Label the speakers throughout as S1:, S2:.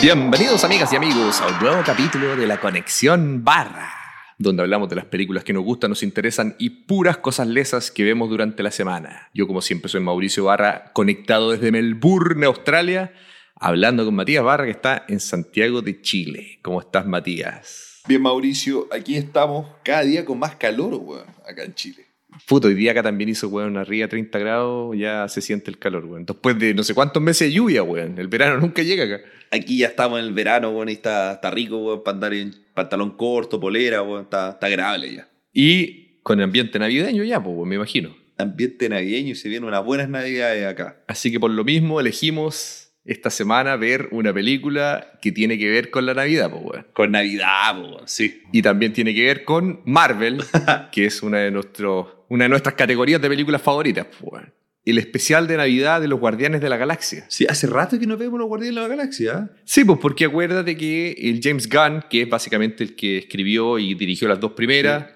S1: Bienvenidos amigas y amigos a un nuevo capítulo de la Conexión Barra, donde hablamos de las películas que nos gustan, nos interesan y puras cosas lesas que vemos durante la semana. Yo como siempre soy Mauricio Barra, conectado desde Melbourne, Australia, hablando con Matías Barra que está en Santiago de Chile. ¿Cómo estás Matías?
S2: Bien Mauricio, aquí estamos cada día con más calor, weón, acá en Chile.
S1: Puto, hoy día acá también hizo, weón, arriba a 30 grados, ya se siente el calor, weón. Después de no sé cuántos meses de lluvia, weón. El verano nunca llega acá.
S2: Aquí ya estamos en el verano, weón, y está, está rico, weón, para andar en pantalón corto, polera, weón, está, está agradable ya.
S1: Y con ambiente navideño ya, pues, me imagino.
S2: Ambiente navideño y se vienen unas buenas navidades acá.
S1: Así que por lo mismo elegimos esta semana ver una película que tiene que ver con la Navidad, pues, weón.
S2: Con Navidad, weón, sí.
S1: Y también tiene que ver con Marvel, que es una de, nuestros, una de nuestras categorías de películas favoritas, pues, weón. El especial de Navidad de los Guardianes de la Galaxia.
S2: Sí, hace rato que no vemos los Guardianes de la Galaxia. ¿eh?
S1: Sí, pues porque acuérdate que el James Gunn, que es básicamente el que escribió y dirigió las dos primeras,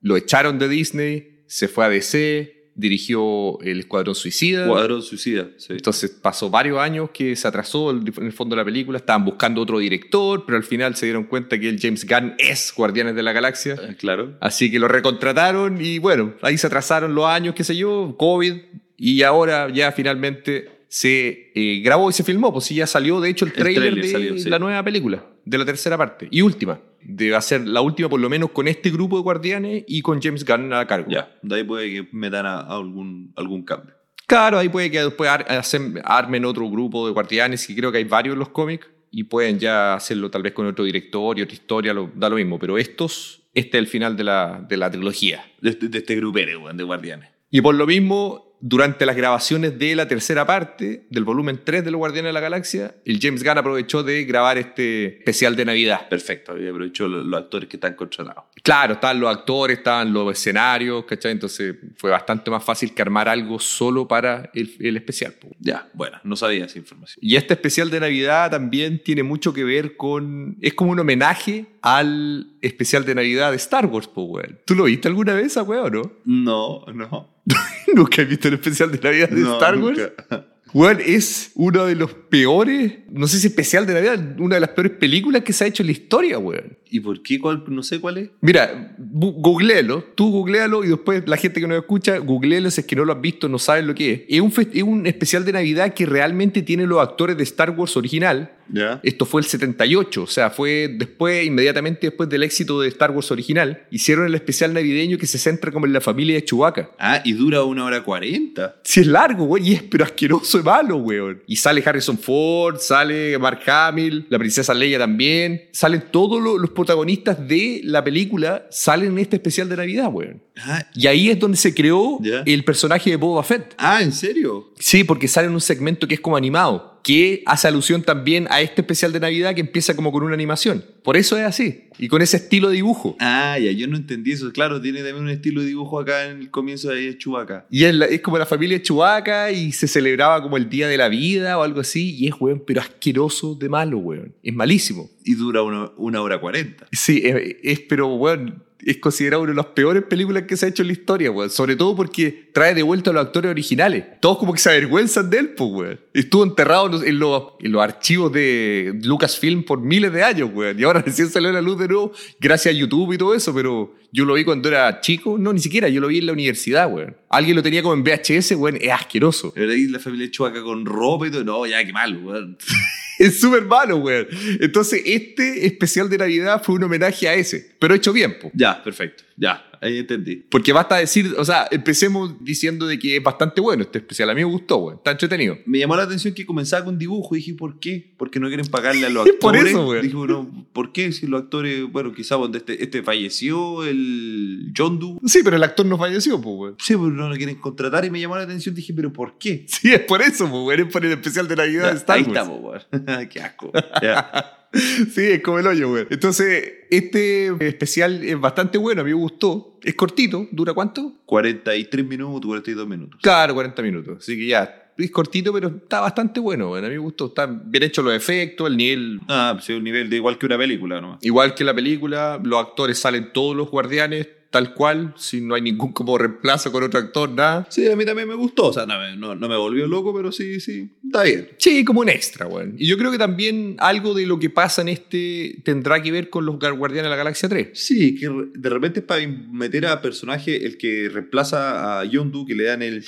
S1: lo echaron de Disney, se fue a DC, dirigió El Escuadrón Suicida.
S2: Cuadrón Suicida, sí.
S1: Entonces pasó varios años que se atrasó en el fondo de la película, estaban buscando otro director, pero al final se dieron cuenta que el James Gunn es Guardianes de la Galaxia.
S2: Eh, Claro.
S1: Así que lo recontrataron y bueno, ahí se atrasaron los años, qué sé yo, COVID, y ahora ya finalmente se eh, grabó y se filmó, pues sí, ya salió de hecho el
S2: El
S1: trailer de
S2: salió, sí.
S1: la nueva película, de la tercera parte y última. Debe ser la última por lo menos con este grupo de guardianes y con James Gunn a cargo.
S2: Ya, de ahí puede que metan a, a algún, algún cambio.
S1: Claro, ahí puede que después ar- hacen- armen otro grupo de guardianes, que creo que hay varios en los cómics, y pueden ya hacerlo tal vez con otro director y otra historia, lo- da lo mismo. Pero estos, este es el final de la, de la trilogía.
S2: De este, de este grupero, de Guardianes.
S1: Y por lo mismo, durante las grabaciones de la tercera parte, del volumen 3 de los Guardianes de la Galaxia, el James Gunn aprovechó de grabar este especial de Navidad.
S2: Perfecto, había aprovechado los, los actores que están contratados.
S1: Claro, estaban los actores, estaban los escenarios, ¿cachai? Entonces fue bastante más fácil que armar algo solo para el, el especial.
S2: Ya, bueno, no sabía esa información.
S1: Y este especial de Navidad también tiene mucho que ver con. Es como un homenaje al especial de Navidad de Star Wars, weón. ¿Tú lo viste alguna vez, weón, o no?
S2: No, no.
S1: ¿Nunca has visto el especial de Navidad de
S2: No,
S1: Star Wars?
S2: nunca.
S1: Es uno de los peores. No sé si especial de Navidad, una de las peores películas que se ha hecho en la historia, weón.
S2: ¿Y por qué? ¿Cuál? No sé cuál es.
S1: Mira, googlealo, tú googlealo y después la gente que nos escucha, googlealo si es que no lo has visto, no saben lo que es. Es un, es un especial de Navidad que realmente tiene los actores de Star Wars original,
S2: Ya.
S1: Esto fue el 78, o sea, fue después, inmediatamente después del éxito de Star Wars original, hicieron el especial navideño que se centra como en la familia de Chewbacca.
S2: Ah, y dura una hora cuarenta.
S1: Si es largo, güey, y es pero asqueroso y malo, weón. Y sale Harrison Ford, sale Mark Hamill, la princesa Leia también. Salen todos lo- los protagonistas de la película, salen en este especial de Navidad, weón.
S2: Ah,
S1: Y ahí es donde se creó el personaje de Boba Fett.
S2: ah, ¿en serio?
S1: Sí, porque sale en un segmento que es como animado, que hace alusión también a este especial de Navidad que empieza como con una animación. Por eso es así, y con ese estilo de dibujo.
S2: Ah, ya, yo no entendí eso. Claro, tiene también un estilo de dibujo acá en el comienzo de Chubaca.
S1: Y es, la- es como la familia de Chewbacca y se celebraba como el Día de la Vida o algo así, y es, weón, pero asqueroso de malo, weón. Es malísimo.
S2: Y dura una, una hora cuarenta.
S1: Sí, es, es, pero, weón, es considerado una de las peores películas que se ha hecho en la historia, weón. Sobre todo porque trae de vuelta a los actores originales. Todos como que se avergüenzan de él, pues, weón. Estuvo enterrado en los, en los, archivos de Lucasfilm por miles de años, weón. Y ahora recién salió a la luz de nuevo gracias a YouTube y todo eso, pero yo lo vi cuando era chico. No, ni siquiera, yo lo vi en la universidad, weón. Alguien lo tenía como en VHS, weón. Es asqueroso.
S2: Pero ahí la familia Chubaca con ropa y todo. No, ya, qué mal, weón.
S1: Es súper malo, weón. Entonces, este especial de Navidad fue un homenaje a ese, pero hecho bien, po.
S2: Ya, perfecto. Ya, ahí entendí.
S1: Porque basta decir, o sea, empecemos diciendo de que es bastante bueno este especial. A mí me gustó, weón. Está entretenido.
S2: Me llamó la atención que comenzaba con dibujo dije, ¿por qué? Porque no quieren pagarle a los
S1: Es
S2: actores.
S1: por eso, güey.
S2: Dije, bueno, ¿por qué? Si los actores, bueno, quizás donde este, este falleció, el John Doe.
S1: Sí, pero el actor no falleció, pues, weón.
S2: Sí, pero no lo quieren contratar y me llamó la atención. Dije, ¿pero por qué?
S1: Sí, es por eso, pues, weón. Es por el especial de Navidad de Star
S2: ahí estamos, weón. qué asco. Ya.
S1: Sí, es como el hoyo, weón. Entonces, este especial es bastante bueno, a mí me gustó. Es cortito, ¿dura cuánto?
S2: 43 minutos, 42 minutos.
S1: Claro, 40 minutos. Así que ya, es cortito, pero está bastante bueno, weón. A mí me gustó. Están bien hechos los efectos, el nivel.
S2: Ah, es un nivel de igual que una película nomás.
S1: Igual que la película, los actores salen todos los guardianes, tal cual, si no hay ningún como reemplazo con otro actor, nada.
S2: Sí, a mí también me gustó. O sea, no, me- no- no me volvió loco, pero sí, sí, está bien.
S1: Sí, como un extra, weón. Y yo creo que también algo de lo que pasa en este tendrá que ver con los Guardianes de la Galaxia 3.
S2: Sí, que de repente es para meter a personaje el que reemplaza a Yondu, que le dan el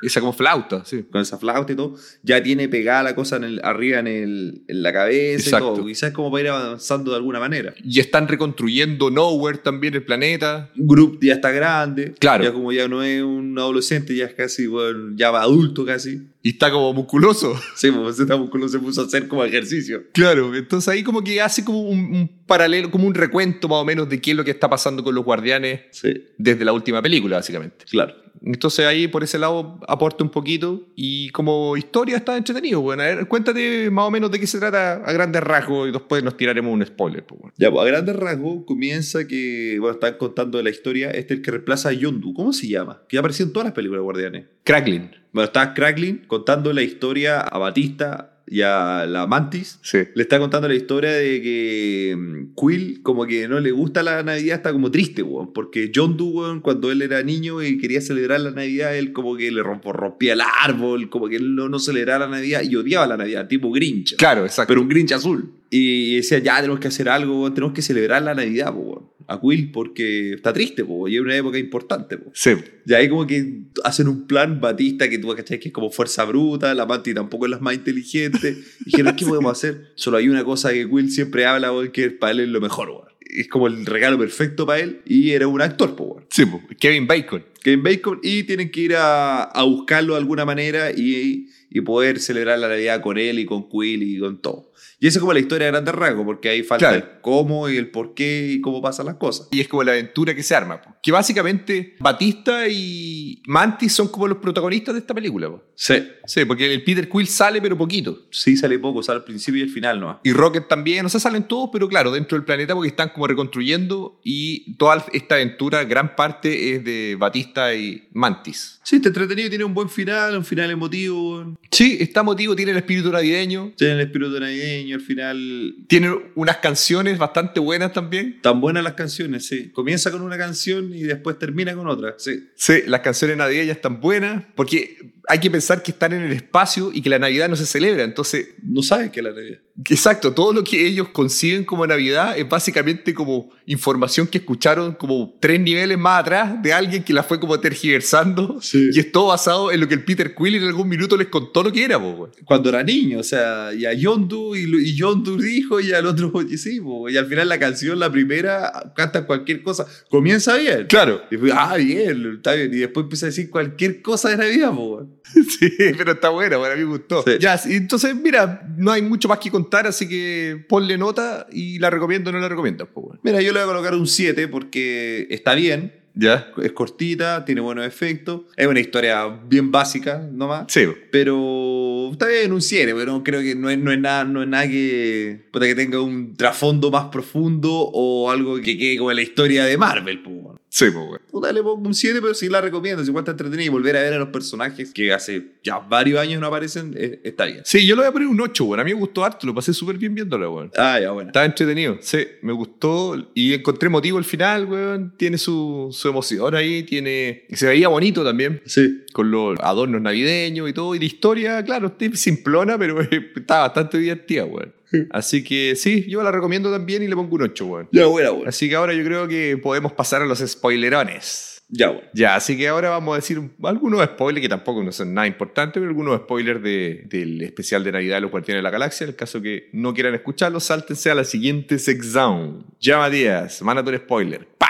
S1: Esa como flauta, sí.
S2: con esa flauta y todo, ya tiene pegada la cosa en el- arriba en, el, en la cabeza
S1: Exacto.
S2: y todo. Quizás como para ir avanzando de alguna manera.
S1: Y están reconstruyendo Nowhere también, el planeta.
S2: Group ya está grande.
S1: Claro.
S2: Ya como ya no es un adolescente, ya es casi, bueno, ya va adulto casi.
S1: Y está como musculoso.
S2: Sí, pues ese músculo se puso a hacer como ejercicio.
S1: Claro, entonces ahí como que hace como un, un paralelo, como un recuento más o menos de qué es lo que está pasando con los guardianes
S2: Sí,
S1: desde la última película, básicamente.
S2: claro.
S1: Entonces ahí por ese lado aporta un poquito y como historia está entretenido. Bueno, a ver, cuéntate más o menos de qué se trata a grandes rasgos y después nos tiraremos un spoiler. Pues, bueno.
S2: Ya, pues a grandes rasgos comienza que, bueno, están contando la historia, este es el que reemplaza a Yondu. ¿Cómo se llama? Que ha aparecido en todas las películas de Guardianes.
S1: Cracklin.
S2: Bueno, está Cracklin contando la historia a Batista y a la Mantis.
S1: Sí.
S2: Le está contando la historia de que mm, Quill como que no le gusta la Navidad, está como triste, weón. Porque John Doe, cuando él era niño y quería celebrar la Navidad, él como que le romp- rompía el árbol, como que él no, no celebraba la Navidad y odiaba la Navidad, tipo Grinch.
S1: Claro, exacto.
S2: Pero un Grinch azul. Y decía, ya tenemos que hacer algo, tenemos que celebrar la Navidad, po, a Quill porque está triste, po, y es una época importante. Po.
S1: Sí.
S2: Y ahí como que hacen un plan Batista que tú cachai que es como fuerza bruta, la Manti tampoco es la más inteligente. Y dijeron, ¿qué podemos hacer? Solo hay una cosa que Quill siempre habla, weón, que para él es lo mejor. Es como el regalo perfecto para él y era un actor, po.
S1: Sí, po. Kevin Bacon.
S2: Kevin Bacon y tienen que ir a, a buscarlo de alguna manera y, y poder celebrar la Navidad con él y con Quill y con todo. Y esa es como la historia de grandes rasgos, porque ahí falta
S1: Claro.
S2: el cómo y el por qué y cómo pasan las cosas.
S1: Y es como la aventura que se arma. Que básicamente Batista y Mantis son como los protagonistas de esta película. po.
S2: Sí.
S1: Sí, porque el Peter Quill sale, pero poquito.
S2: Sí, sale poco, sale al principio y al final, ¿no?
S1: Y Rocket también, o sea, salen todos, pero claro, dentro del planeta porque están como reconstruyendo y toda esta aventura, gran parte es de Batista y Mantis.
S2: Sí, está entretenido, tiene un buen final, un final emotivo.
S1: Sí, está motivo, tiene el espíritu navideño,
S2: Tiene el espíritu navideño, al final.
S1: tiene unas canciones bastante buenas también.
S2: Tan buenas las canciones, sí. Comienza con una canción y después termina con otra, sí.
S1: Sí, las canciones navideñas están buenas porque hay que pensar que están en el espacio y que la Navidad no se celebra. Entonces,
S2: No sabes que es la Navidad.
S1: Exacto, todo lo que ellos conciben como Navidad es básicamente como información que escucharon como tres niveles más atrás de alguien que la fue como tergiversando.
S2: Sí.
S1: Y es todo basado en lo que el Peter Quill en algún minuto les contó lo que era, po.
S2: Cuando era niño, o sea, y a Yondu, y, y Yondu dijo, y al otro, y sí, po, y al final la canción, la primera, canta cualquier cosa. Comienza bien.
S1: Claro.
S2: Y después, ah, bien, está bien. Y después empieza a decir cualquier cosa de Navidad, po.
S1: Sí, pero está buena, bueno, a mí me gustó.
S2: Sí.
S1: Ya, entonces, mira, no hay mucho más que contar, así que ponle nota y la recomiendo o no la recomiendas, pues, bueno.
S2: Mira, yo le voy a colocar un 7 porque está bien,
S1: Ya.
S2: es cortita, tiene buenos efectos, es una historia bien básica nomás.
S1: Sí,
S2: Pero está bien, un 7, pero creo que no es, no es nada, no es nada que, puta, que tenga un trasfondo más profundo o algo que quede como la historia de Marvel. Pues, bueno.
S1: Sí, pues, bueno.
S2: Puta, le pongo un 7, pero sí la recomiendo. Si está entretenida y volver a ver a los personajes que hace ya varios años no aparecen, eh, está bien.
S1: Sí, yo le voy a poner un 8, bueno. A mí me gustó harto, lo pasé súper bien viéndolo, weón.
S2: Ah, ya, bueno.
S1: Estaba entretenido, sí, me gustó y encontré motivo al final, weón. Tiene su, su emoción ahí, tiene... y Se veía bonito también,
S2: Sí.
S1: con los adornos navideños y todo. Y la historia, claro, simplona, pero está bastante divertida, weón. Así que sí, yo la recomiendo también y le pongo un 8, weón.
S2: Ya, bueno, bueno.
S1: Así que ahora yo creo que podemos pasar a los spoilerones.
S2: Ya, bueno.
S1: Ya, así que ahora vamos a decir algunos spoilers que tampoco no son nada importantes, pero algunos spoilers de- del especial de Navidad de los Guardianes de la Galaxia. En el caso que no quieran escucharlos, sáltense a la siguiente sección. Llama Díaz, mándate un spoiler. ¡Pa!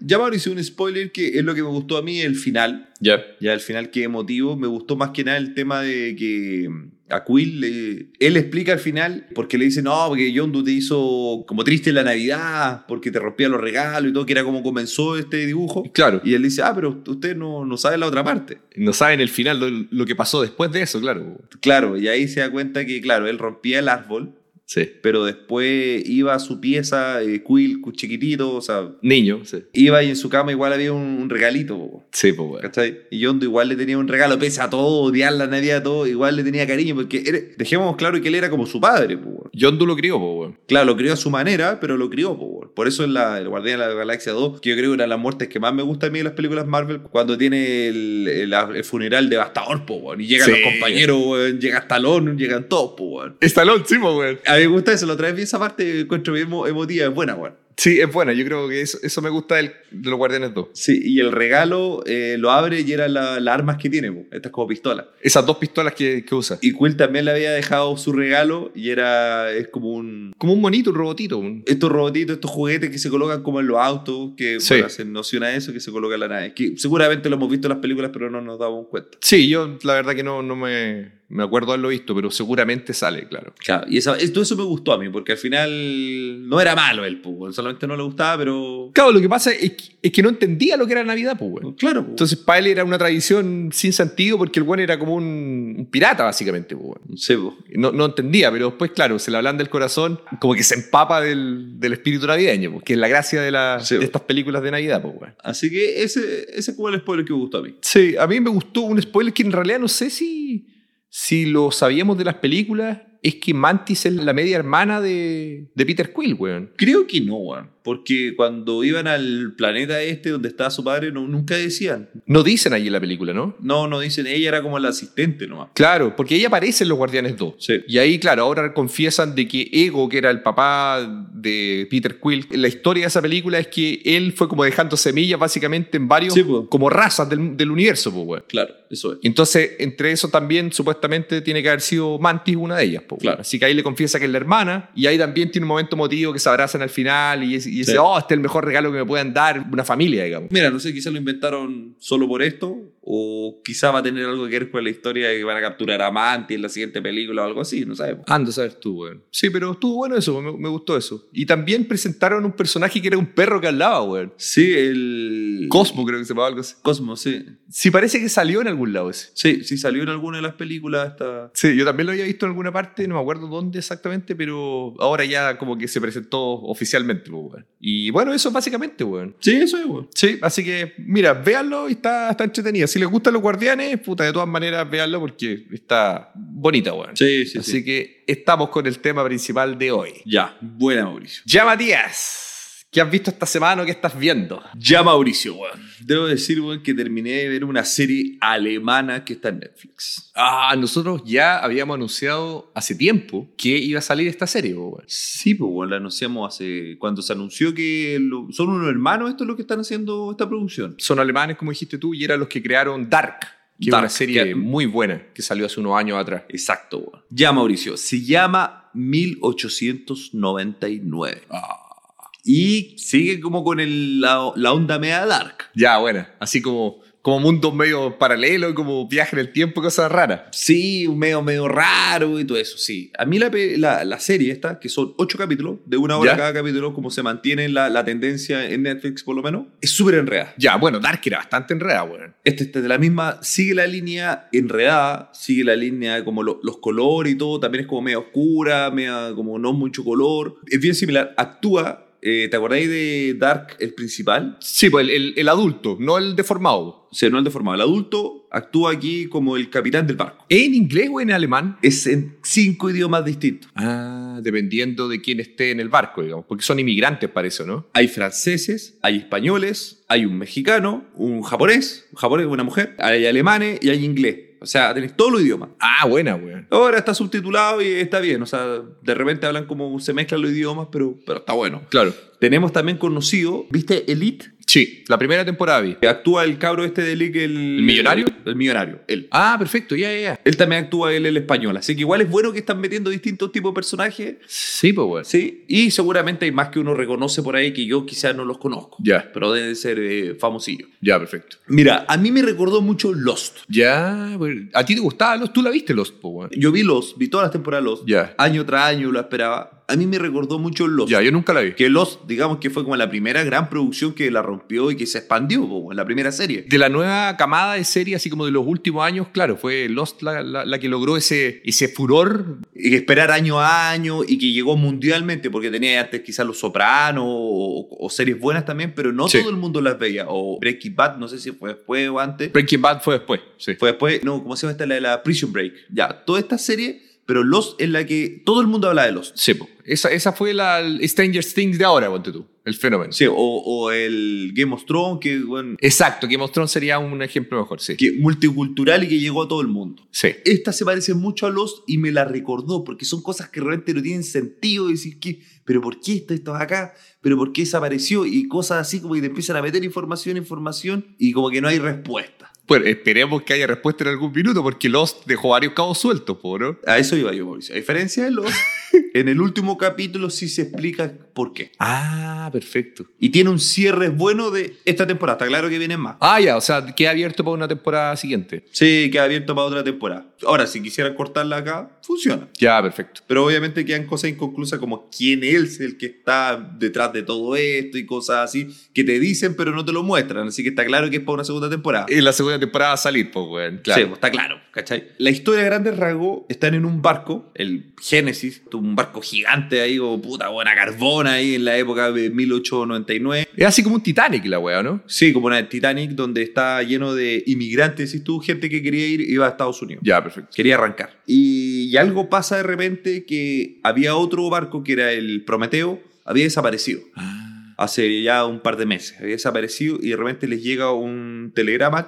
S2: Ya Mauro hice un spoiler que es lo que me gustó a mí, el final.
S1: Ya.
S2: Ya el final que emotivo, me gustó más que nada el tema de que mm, a Quill, le- él explica al final, porque le dice, no, porque Yondu te hizo como triste la Navidad, porque te rompía los regalos y todo, que era como comenzó este dibujo.
S1: Claro,
S2: Y él dice, ah, pero usted no, no sabe la otra parte.
S1: no saben el final, lo, lo que pasó después de eso, claro.
S2: Claro, y ahí se da cuenta que, claro, él rompía el árbol,
S1: Sí.
S2: pero después iba a su pieza, eh, Quill, chiquitito, o sea,
S1: Niño, sí.
S2: iba y en su cama igual había un, un regalito, po.
S1: Sí, pues, weón.
S2: ¿Cachai? Y Yondo igual le tenía un regalo, pese a todo, odiar la Navidad, todo, igual le tenía cariño, porque era- dejemos claro que él era como su padre, po, weón.
S1: Yondu lo crió, pues, weón.
S2: Claro, lo crió a su manera, pero lo crió, weón. Por eso en la, el Guardián de la Galaxia 2, que yo creo que una de las muertes que más me gusta a mí de las películas Marvel, cuando tiene el, el- el funeral devastador, po, weón. Y llegan
S1: Sí.
S2: los compañeros. Llega Stallone, llegan todos, po, weón.
S1: Stallone, sí.
S2: A mí me gusta eso, la otra vez vi esa parte, encuentro bien emo- emotiva, es buena, weón.
S1: Sí, es buena. Yo creo que eso, eso me gusta del- de los Guardianes 2.
S2: Sí, y el regalo eh, lo abre y eran la- las armas que tiene, estas como pistolas.
S1: Esas dos pistolas que, que usa.
S2: Y Quill también le había dejado su regalo y era, es como un...
S1: Como un monito, un robotito. un-
S2: Estos robotitos, estos juguetes que se colocan como en los autos, que
S1: Sí.
S2: bueno, hacen noción a eso, que se coloca en la nave. Que seguramente lo hemos visto en las películas, pero no nos damos cuenta.
S1: Sí, yo la verdad que no, no me, me acuerdo haberlo visto, pero seguramente sale, claro.
S2: Claro, y esto, eso me gustó a mí, porque al final no era malo el pues, solamente no le gustaba, pero...
S1: Claro, lo que pasa es que, es que no entendía lo que era Navidad, weón.
S2: Claro, pues.
S1: Entonces, para él era una tradición sin sentido porque el weón era como un, un pirata, básicamente, weón.
S2: Sí, pues.
S1: No, no entendía, pero después, claro, se le hablan del corazón, como que se empapa del, del espíritu navideño, pues, que es la gracia de, la-
S2: Sí.
S1: de estas películas de Navidad, weón.
S2: Así que ese, ese es como el spoiler que me gustó a mí.
S1: Sí, a mí me gustó un spoiler que en realidad no sé si, si lo sabíamos de las películas, es que Mantis es la media hermana de, Peter Quill, weón.
S2: Creo que no, weón. Porque cuando iban al planeta este donde estaba su padre, no, nunca decían.
S1: No dicen allí en la película, ¿no?
S2: No, no dicen, ella era como la asistente nomás.
S1: Claro, porque ella aparece en Los Guardianes 2.
S2: Sí.
S1: Y ahí, claro, ahora confiesan de que Ego, que era el papá de Peter Quill, la historia de esa película es que él fue como dejando semillas básicamente en varios,
S2: Sí, pues.
S1: como razas del, del universo, pues, weón.
S2: Claro, eso es.
S1: Entonces, entre eso también supuestamente tiene que haber sido Mantis una de ellas. weón.
S2: Claro.
S1: Así que ahí le confiesa que es la hermana y ahí también tiene un momento emotivo que se abrazan al final y, y dice,
S2: Sí.
S1: oh, este es el mejor regalo que me puedan dar una familia, digamos.
S2: Mira, no sé, quizá lo inventaron solo por esto, o quizá va a tener algo que ver con la historia de que van a capturar a Manti en la siguiente película o algo así, no sabemos.
S1: Anda a saber tú, weón. Sí, pero estuvo bueno eso, me, me gustó eso. Y también presentaron un personaje que era un perro que hablaba, weón.
S2: Sí, el.
S1: Cosmo creo que se llamaba algo así.
S2: Cosmo, sí.
S1: Sí, parece que salió en algún lado ese.
S2: Sí, sí, salió en alguna de las películas esta.
S1: Sí, yo también lo había visto en alguna parte, no me acuerdo dónde exactamente, pero ahora ya como que se presentó oficialmente, pues, weón. Y bueno, eso básicamente, weón.
S2: Sí, eso es, weón.
S1: Sí, así que, mira, véanlo y está, está entretenido. Si les gustan los guardianes, puta, de todas maneras, véanlo porque está bonita, weón.
S2: Sí, sí,
S1: así
S2: sí.
S1: que estamos con el tema principal de hoy.
S2: Ya, buena, Mauricio.
S1: Ya, Matías, ¿qué has visto esta semana o qué estás viendo?
S2: Ya, Mauricio, weón. Debo decir, weón, que terminé de ver una serie alemana que está en Netflix.
S1: Ah, nosotros ya habíamos anunciado hace tiempo que iba a salir esta serie, weón.
S2: Sí, pues, weón, la anunciamos hace. Cuando se anunció que lo- son unos hermanos estos los que están haciendo esta producción.
S1: Son alemanes, como dijiste tú, y eran los que crearon Dark, que es
S2: Dark,
S1: una serie
S2: que-
S1: muy buena que salió hace unos años atrás.
S2: Exacto, weón. Ya, Mauricio, se llama 1899. Y sigue como con el- la, la onda media dark.
S1: Ya, buena. Así como, como mundos medio paralelos, como viaje en el tiempo, cosas raras.
S2: Sí, medio, medio raro y todo eso, sí. A mí la, la, la serie esta, que son ocho capítulos, de una hora
S1: Ya.
S2: cada capítulo, como se mantiene la, la tendencia en Netflix por lo menos, es súper enredada.
S1: Ya, bueno, Dark era bastante enredada, weón.
S2: Este, este de la misma, sigue la línea enredada, sigue la línea como lo- los colores y todo, también es como medio oscura, media como no mucho color. Es bien similar, actúa, eh, ¿te acordáis de Dark, el principal?
S1: Sí, pues el, el- el adulto, no el deformado.
S2: O sea, no el deformado, el adulto actúa aquí como el capitán del barco.
S1: ¿Es en inglés o en alemán?
S2: Es en cinco idiomas distintos.
S1: Ah, dependiendo de quién esté en el barco, digamos. Porque son inmigrantes para eso, ¿no?
S2: Hay franceses, hay españoles, hay un mexicano, un japonés, un japonés, una mujer, hay alemanes y hay inglés. O sea, tenés todos los idiomas.
S1: Ah, buena, weón.
S2: Ahora está subtitulado y está bien. O sea, de repente hablan como se mezclan los idiomas, pero, pero está bueno.
S1: Claro.
S2: Tenemos también conocido, ¿viste Elite?
S1: Sí, la primera temporada vi.
S2: Actúa el cabro este de Elite, el,
S1: ¿El millonario?
S2: El, millonario, él.
S1: Ah, perfecto, ya, ya, ya.
S2: Él también actúa él el español. Así que igual es bueno que están metiendo distintos tipos de personajes.
S1: Sí, pues, weón.
S2: Sí, y seguramente hay más que uno reconoce por ahí que yo quizás no los conozco.
S1: Ya,
S2: Pero deben ser eh, famosillos.
S1: ya, perfecto.
S2: Mira, a mí me recordó mucho Lost.
S1: Ya. ¿a ti te gustaba Lost? ¿Tú la viste Lost, pues?
S2: Yo vi Lost, vi todas las temporadas Lost.
S1: Ya.
S2: Año tras año lo esperaba. A mí me recordó mucho Lost.
S1: Ya, yo nunca la vi.
S2: Que Lost, digamos que fue como la primera gran producción que la rompió y que se expandió, po, en la primera serie.
S1: De la nueva camada de serie, así como de los últimos años, claro, fue Lost la, la- la que logró ese, ese furor.
S2: Y que esperar año a año y que llegó mundialmente, porque tenía antes quizás Los Sopranos o, o series buenas también, pero no
S1: Sí.
S2: todo el mundo las veía. O Breaking Bad, no sé si fue después o antes.
S1: Breaking Bad fue después, sí.
S2: Fue después, no, ¿cómo se llama esta? La de la Prison Break. Ya, toda esta serie pero Lost es la que todo el mundo habla de Lost.
S1: Sí, po. Esa, esa fue la Stranger Things de ahora, ponte tú. El fenómeno.
S2: Sí, o, o el Game of Thrones, que, bueno,
S1: Exacto, Game of Thrones sería un ejemplo mejor, sí.
S2: que multicultural y que llegó a todo el mundo.
S1: Sí.
S2: Esta se parece mucho a Lost y me la recordó, porque son cosas que realmente no tienen sentido. Decir, que, ¿pero por qué esto, esto acá? ¿Pero por qué desapareció? Y cosas así como que te empiezan a meter información, información, y como que no hay respuesta.
S1: Bueno, esperemos que haya respuesta en algún minuto, porque Lost dejó varios cabos sueltos, ¿no?
S2: A eso iba yo, Mauricio. A diferencia de Lost, en el último capítulo sí se explica por qué.
S1: Ah, perfecto.
S2: Y tiene un cierre bueno de esta temporada. Está claro que vienen más.
S1: Ah, ya, o sea, queda abierto para una temporada siguiente.
S2: Sí, queda abierto para otra temporada. Ahora, si quisieran cortarla acá, funciona.
S1: Ya, perfecto.
S2: Pero obviamente quedan cosas inconclusas como quién es el que está detrás de todo esto y cosas así que te dicen pero no te lo muestran. Así que está claro que es para una segunda temporada.
S1: En la segunda temporada va a salir, pues, weón.
S2: Sí,
S1: Claro.
S2: pues, está claro, ¿cachai? La historia de grandes rasgos están en un barco, el Génesis, un barco gigante ahí, o puta, buena carbona ahí en la época de 1899.
S1: Es así como un Titanic la weá, ¿no?
S2: Sí, como una Titanic donde está lleno de inmigrantes, y tú, gente que quería ir, iba a Estados Unidos.
S1: Ya, perfecto.
S2: Quería arrancar. Y, y algo pasa de repente que había otro barco que era el Prometeo, había desaparecido.
S1: Ah
S2: hace ya un par de meses. Había desaparecido y de repente les llega un telegrama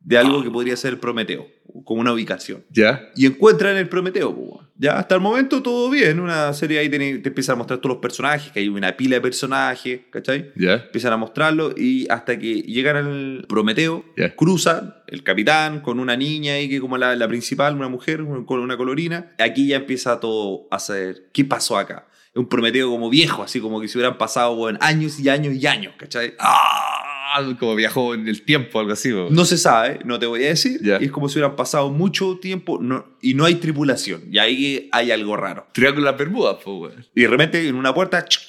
S2: de algo que podría ser Prometeo, como una ubicación.
S1: ¿Ya?
S2: Y encuentran el Prometeo, Ya, hasta el momento todo bien. Una serie ahí te, te empiezan a mostrar todos los personajes, que hay una pila de personajes, ¿cachai?
S1: ¿Ya?
S2: Empiezan a mostrarlo y hasta que llegan al Prometeo,
S1: ¿Ya?
S2: cruzan el capitán con una niña ahí que como la, principal, una mujer con una colorina. Aquí ya empieza todo a ser, ¿qué pasó acá? Un Prometeo como viejo, así como que se hubieran pasado años y años y años, ¿cachai?
S1: Ah, como viajó en el tiempo, algo así.
S2: No se sabe, no te voy a decir. Y es como si hubieran pasado mucho tiempo no- y no hay tripulación. Y ahí hay algo raro.
S1: Triángulo de las Bermudas, pues.
S2: Y de repente en una puerta chuc,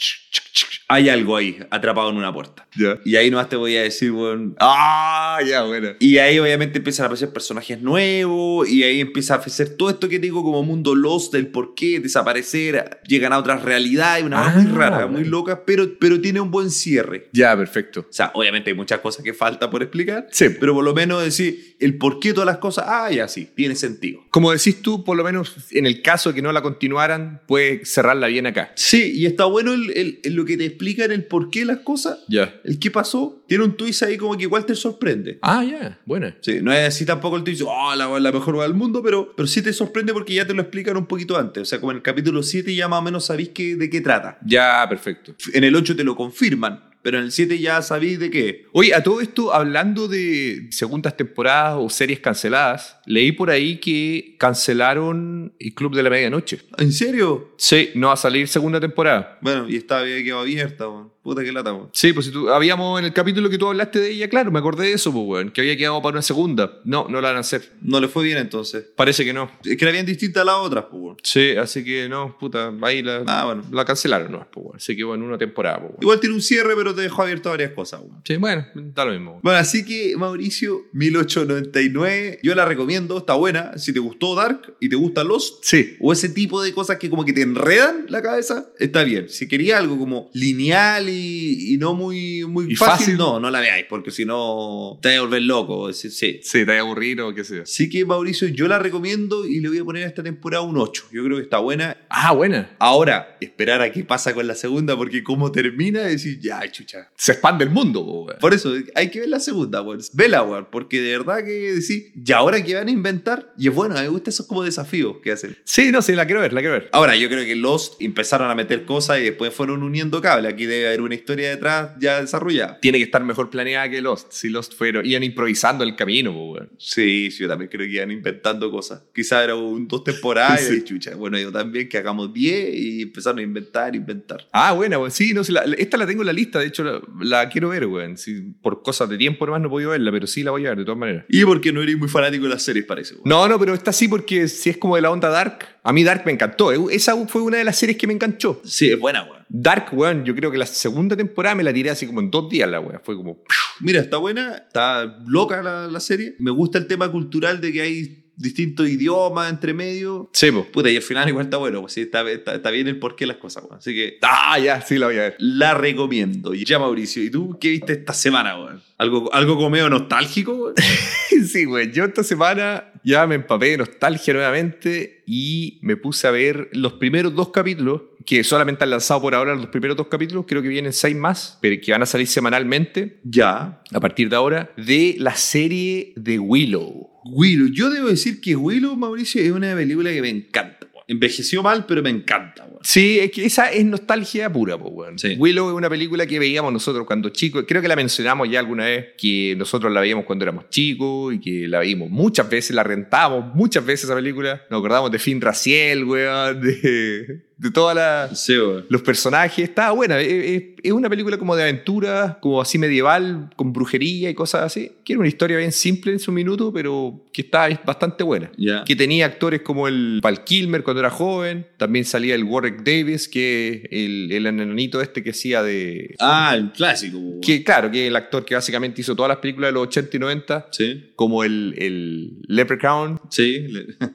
S2: hay algo ahí atrapado en una puerta.
S1: Ya.
S2: Y ahí nomás te voy a decir, weón,
S1: Ah, ya, bueno.
S2: Y ahí obviamente empiezan a aparecer personajes nuevos y ahí empieza a ofrecer todo esto que digo como mundo lost del por qué desaparecer, llegan a otras realidades, una cosa
S1: Ah,
S2: muy rara, muy
S1: bueno.
S2: loca, pero, pero tiene un buen cierre.
S1: Ya, perfecto.
S2: O sea, obviamente hay muchas cosas que falta por explicar,
S1: Sí.
S2: pero por lo menos decir el por qué todas las cosas, ah, ya sí, tiene sentido.
S1: Como decís tú, por lo menos en el caso de que no la continuaran, puede cerrarla bien acá.
S2: Sí, y está bueno el, el- el lo que te explican el por qué las cosas,
S1: Ya.
S2: el qué pasó, tiene un twist ahí como que igual te sorprende.
S1: Ah, ya, buena.
S2: Sí, no es así tampoco el twist, oh, la, la mejor hueá del mundo, pero, pero sí te sorprende porque ya te lo explican un poquito antes. O sea, como en el capítulo 7 ya más o menos sabéis que, de qué trata.
S1: Ya, perfecto.
S2: En el 8 te lo confirman, pero en el 7 ya sabéis de qué.
S1: Oye, a todo esto, hablando de segundas temporadas o series canceladas, leí por ahí que cancelaron el Club de la Medianoche.
S2: ¿En serio?
S1: Sí, no va a salir segunda temporada.
S2: Bueno, y estaba bien quedado abierta, weón. Puta que lata, weón.
S1: Sí, pues si tú, habíamos en el capítulo que tú hablaste de ella, claro, me acordé de eso, pues, weón, que había quedado para una segunda. No, no la van a hacer.
S2: No le fue bien entonces.
S1: Parece que no.
S2: Es que era bien distinta a las otras, pues, weón.
S1: Sí, así que no, puta, ahí la,
S2: Ah, bueno.
S1: la cancelaron, no, pues, weón. Así que bueno, una temporada, pues, weón.
S2: Igual tiene un cierre, pero te dejó abierto varias cosas, weón.
S1: Sí, bueno, da lo mismo. weón.
S2: Bueno, así que Mauricio, 1899, yo la recomiendo, está buena. Si te gustó Dark y te gusta Lost,
S1: Sí.
S2: o ese tipo de cosas que como que te enredan la cabeza, está bien. Si quería algo como lineal y, y no muy, muy fácil,
S1: fácil.
S2: no, no la veáis, porque si no te vas a volver loco. Sí, sí.
S1: Sí, te vaya a aburrir o qué sé yo.
S2: Así que Mauricio, yo la recomiendo y le voy a poner a esta temporada un 8. Yo creo que está buena.
S1: Ah, buena.
S2: Ahora, esperar a qué pasa con la segunda, porque cómo termina, decir, ya, chucha.
S1: Se expande el mundo, weón.
S2: Por eso, hay que ver la segunda, weón. Vela, weón. Porque de verdad que decir, ¿y ahora qué van a inventar? Y es bueno, me gusta esos como desafíos que hacen.
S1: Sí, no, sí, la quiero ver, la quiero ver.
S2: Ahora, yo creo que Lost empezaron a meter cosas y después fueron uniendo cable. Aquí debe haber una historia detrás ya desarrollada.
S1: Tiene que estar mejor planeada que Lost. Si Lost fueron, iban improvisando el camino, pues.
S2: Sí, sí, yo también creo que iban inventando cosas. Quizá era un dos temporadas
S1: Sí.
S2: y chucha. Bueno, yo también que hagamos 10 y empezaron a inventar, inventar.
S1: Ah, buena, weón. Sí, no, sí, la- esta la tengo en la lista, de hecho la, la quiero ver, weón. Sí, por cosas de tiempo nomás no he podido verla, pero sí la voy a ver de todas maneras.
S2: Y porque no eres muy fanático de las series, parece. weón.
S1: No, no, pero esta sí porque si es como de la onda Dark, a mí Dark me encantó. Eh, Esa fue una de las series que me enganchó.
S2: Sí, es buena, weón.
S1: Dark, weón, yo creo que la segunda temporada me la tiré así como en dos días la weón. Fue como...
S2: Mira, está buena, está loca la, la serie. Me gusta el tema cultural de que hay distintos idiomas entre medio.
S1: Sí, po.
S2: Puta, y al final igual está bueno, pues sí, está, está, está bien el porqué de las cosas, weón. Así que
S1: Ah, ya, sí la voy a ver.
S2: la recomiendo. Y ya, Mauricio, ¿y tú qué viste esta semana, weón? ¿Algo, algo como medio nostálgico, weón?
S1: sí, weón. Yo esta semana ya me empapé de nostalgia nuevamente y me puse a ver los primeros dos capítulos, que solamente han lanzado por ahora los primeros dos capítulos, creo que vienen seis más, pero que van a salir semanalmente
S2: Ya.
S1: a partir de ahora, de la serie de Willow.
S2: Willow. Yo debo decir que Willow, Mauricio, es una película que me encanta. Envejeció mal, pero me encanta. weón.
S1: Sí, es que esa es nostalgia pura, pues, weón.
S2: Sí.
S1: Willow es una película que veíamos nosotros cuando chicos. Creo que la mencionamos ya alguna vez, que nosotros la veíamos cuando éramos chicos y que la vimos muchas veces, la rentábamos muchas veces esa película. Nos acordamos de Finn Raciel, weón, de, de todas las...
S2: Sí.
S1: Los personajes, estaba buena. Es, es- una película como de aventura, como así medieval, con brujería y cosas así. Que era una historia bien simple en su minuto, pero que está bastante buena.
S2: Ya.
S1: Que tenía actores como el Val Kilmer cuando era joven. También salía el Warwick Davis, que el, el enanito este que hacía de...
S2: Ah, el clásico.
S1: Que claro, que el actor que básicamente hizo todas las películas de los 80 y 90,
S2: Sí,
S1: como el, el Leprechaun,
S2: sí,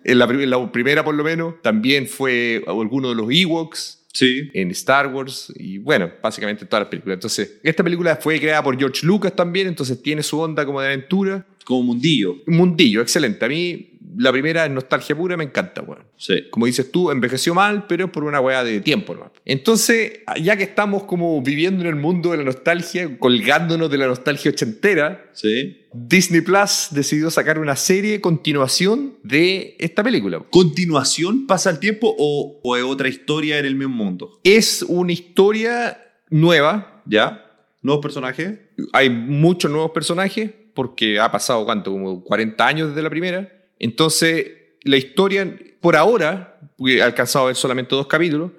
S1: en la, en la primera por lo menos. También fue alguno de los Ewoks
S2: sí.
S1: en Star Wars y bueno, básicamente en todas las películas. Entonces, esta película fue creada por George Lucas también, entonces tiene su onda como de aventura.
S2: Como mundillo.
S1: Un mundillo, excelente. A mí la primera es nostalgia pura, me encanta, weón.
S2: Sí.
S1: Como dices tú, envejeció mal, pero es por una weá de tiempo, ¿no? Entonces, ya que estamos como viviendo en el mundo de la nostalgia, colgándonos de la nostalgia ochentera,
S2: Sí.
S1: Disney Plus decidió sacar una serie continuación de esta película.
S2: ¿Continuación pasa el tiempo o, o es otra historia en el mismo mundo?
S1: Es una historia nueva,
S2: ¿Ya? ¿Nuevos personajes?
S1: hay muchos nuevos personajes, porque ha pasado, ¿cuánto? Como 40 años desde la primera. Entonces, la historia, por ahora, porque he alcanzado a ver solamente dos capítulos,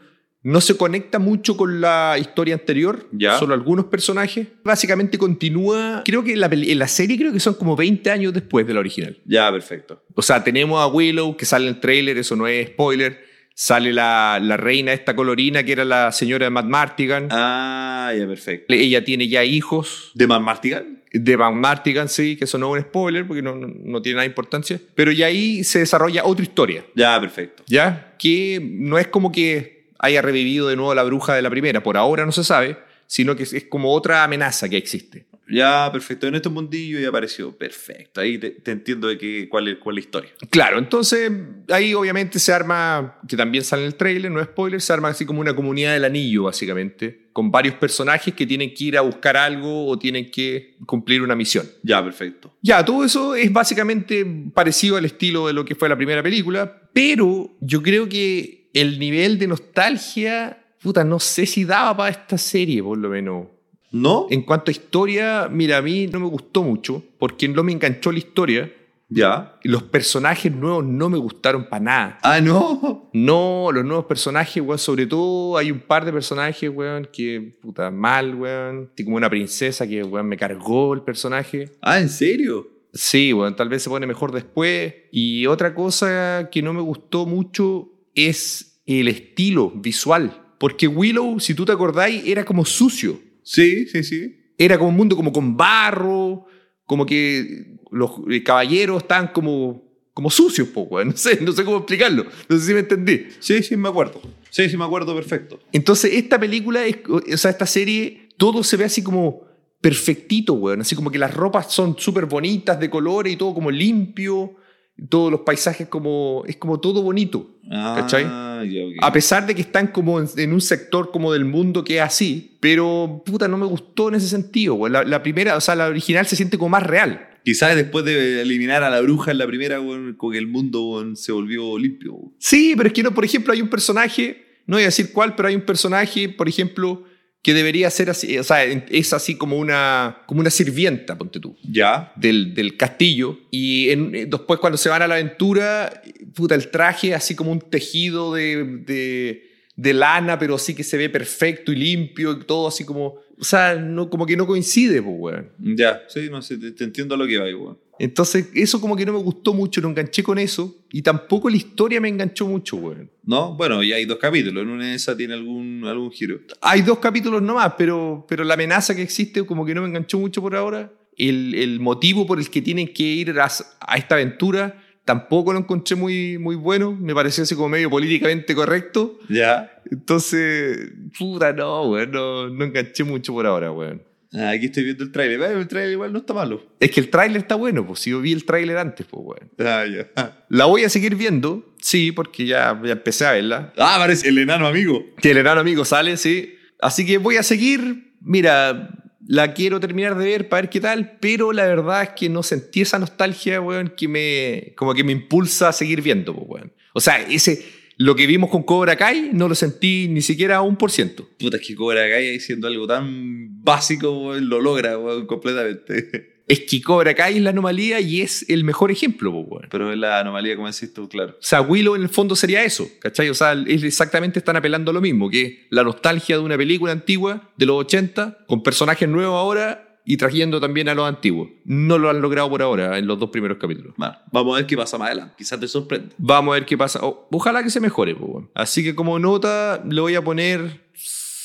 S1: no se conecta mucho con la historia anterior,
S2: Ya.
S1: solo algunos personajes. Básicamente continúa, creo que en la, peli- en la serie creo que son como 20 años después de la original.
S2: Ya, perfecto.
S1: O sea, tenemos a Willow, que sale en el trailer, eso no es spoiler. Sale la, la reina esta colorina, que era la señora de Matt Martigan.
S2: Ah, ya, perfecto.
S1: Ella tiene ya hijos,
S2: ¿De Man Martigan?
S1: De Van Martigan, sí, que eso no es un spoiler porque no, no, no tiene nada de importancia. Pero ya ahí se desarrolla otra historia,
S2: Ya, perfecto.
S1: ¿ya? Que no es como que haya revivido de nuevo la bruja de la primera, por ahora no se sabe, sino que es, como otra amenaza que existe.
S2: Ya, perfecto. En este mundillo ya apareció. Perfecto. Ahí te, te entiendo de qué, cuál, es, cuál es la historia.
S1: Claro, entonces ahí obviamente se arma, que también sale en el trailer, no es spoiler, se arma así como una comunidad del anillo, básicamente, con varios personajes que tienen que ir a buscar algo o tienen que cumplir una misión.
S2: Ya, perfecto.
S1: Ya, todo eso es básicamente parecido al estilo de lo que fue la primera película, pero yo creo que el nivel de nostalgia, puta, no sé si daba para esta serie, por lo menos.
S2: ¿No?
S1: En cuanto a historia, mira, a mí no me gustó mucho, porque no me enganchó la historia.
S2: Ya.
S1: y Los personajes nuevos no me gustaron para nada.
S2: Ah, no.
S1: No, los nuevos personajes, weón, sobre todo hay un par de personajes, weón, que puta mal, weón. Como una princesa que, weón, me cargó el personaje.
S2: Ah, ¿en serio?
S1: Sí, bueno, tal vez se pone mejor después. Y otra cosa que no me gustó mucho es el estilo visual. Porque Willow, si tú te acordáis, era como sucio.
S2: Sí, sí, sí.
S1: Era como un mundo como con barro, como que los caballeros estaban como, como sucios, po, weón. No sé, no sé cómo explicarlo. No sé si me entendí.
S2: Sí, sí, me acuerdo. Sí, sí, me acuerdo perfecto.
S1: Entonces, esta película, es, o sea, esta serie, todo se ve así como perfectito, weón. Así como que las ropas son súper bonitas de colores y todo como limpio. Todos los paisajes como... Es como todo bonito.
S2: Ah.
S1: A pesar de que están como en, en un sector como del mundo que es así. Pero, puta, no me gustó en ese sentido, weón. La, la primera, o sea, la original se siente como más real.
S2: Quizás después de eliminar a la bruja en la primera, que el mundo weón, se volvió limpio.
S1: Sí, pero es que no, por ejemplo, hay un personaje, no voy a decir cuál, pero hay un personaje, por ejemplo, que debería ser así, o sea, es así como una, como una sirvienta, ponte tú,
S2: Ya.
S1: del, del castillo. Y en- eh, después cuando se van a la aventura, puta, el traje así como un tejido de, de, de lana, pero sí que se ve perfecto y limpio y todo así como, o sea, no, como que no coincide, pues, weón.
S2: Ya, sí, no sé, te, te entiendo a lo que va, weón.
S1: Entonces, eso como que no me gustó mucho, no enganché con eso. Y tampoco la historia me enganchó mucho, weón.
S2: ¿No? Bueno, y hay dos capítulos. En una de esas tiene algún, algún giro.
S1: Hay dos capítulos nomás, pero, pero la amenaza que existe como que no me enganchó mucho por ahora. El, el motivo por el que tienen que ir a, a esta aventura tampoco lo encontré muy, muy bueno. Me pareció así como medio políticamente correcto.
S2: Ya.
S1: Entonces, puta, no, weón, no, no enganché mucho por ahora, weón.
S2: Ah, aquí estoy viendo el tráiler. Eh, El tráiler igual no está malo.
S1: Es que el tráiler está bueno, pues si yo vi el tráiler antes, pues weón.
S2: Ah, ya.
S1: La voy a seguir viendo, sí, porque ya, ya empecé a verla.
S2: Ah, parece el enano amigo.
S1: Que el enano amigo sale, sí. Así que voy a seguir. Mira, la quiero terminar de ver para ver qué tal, pero la verdad es que no sentí esa nostalgia, weón, que me, como que me impulsa a seguir viendo, pues, weón. O sea, ese, lo que vimos con Cobra Kai no lo sentí ni siquiera un por ciento.
S2: Puta, es que Cobra Kai diciendo algo tan básico, weón, lo logra, weón, completamente.
S1: Es que Cobra Kai es la anomalía y es el mejor ejemplo.
S2: Pero es la anomalía, como decís tú, claro.
S1: O sea, Willow en el fondo sería eso, ¿cachai? O sea, es exactamente están apelando a lo mismo, que es la nostalgia de una película antigua de los 80, con personajes nuevos ahora y trayendo también a los antiguos. No lo han logrado por ahora en los dos primeros capítulos.
S2: Bueno, vamos a ver qué pasa más adelante. Quizás te sorprende.
S1: Vamos a ver qué pasa. O- ojalá que se mejore, pues, weón. Así que como nota le voy a poner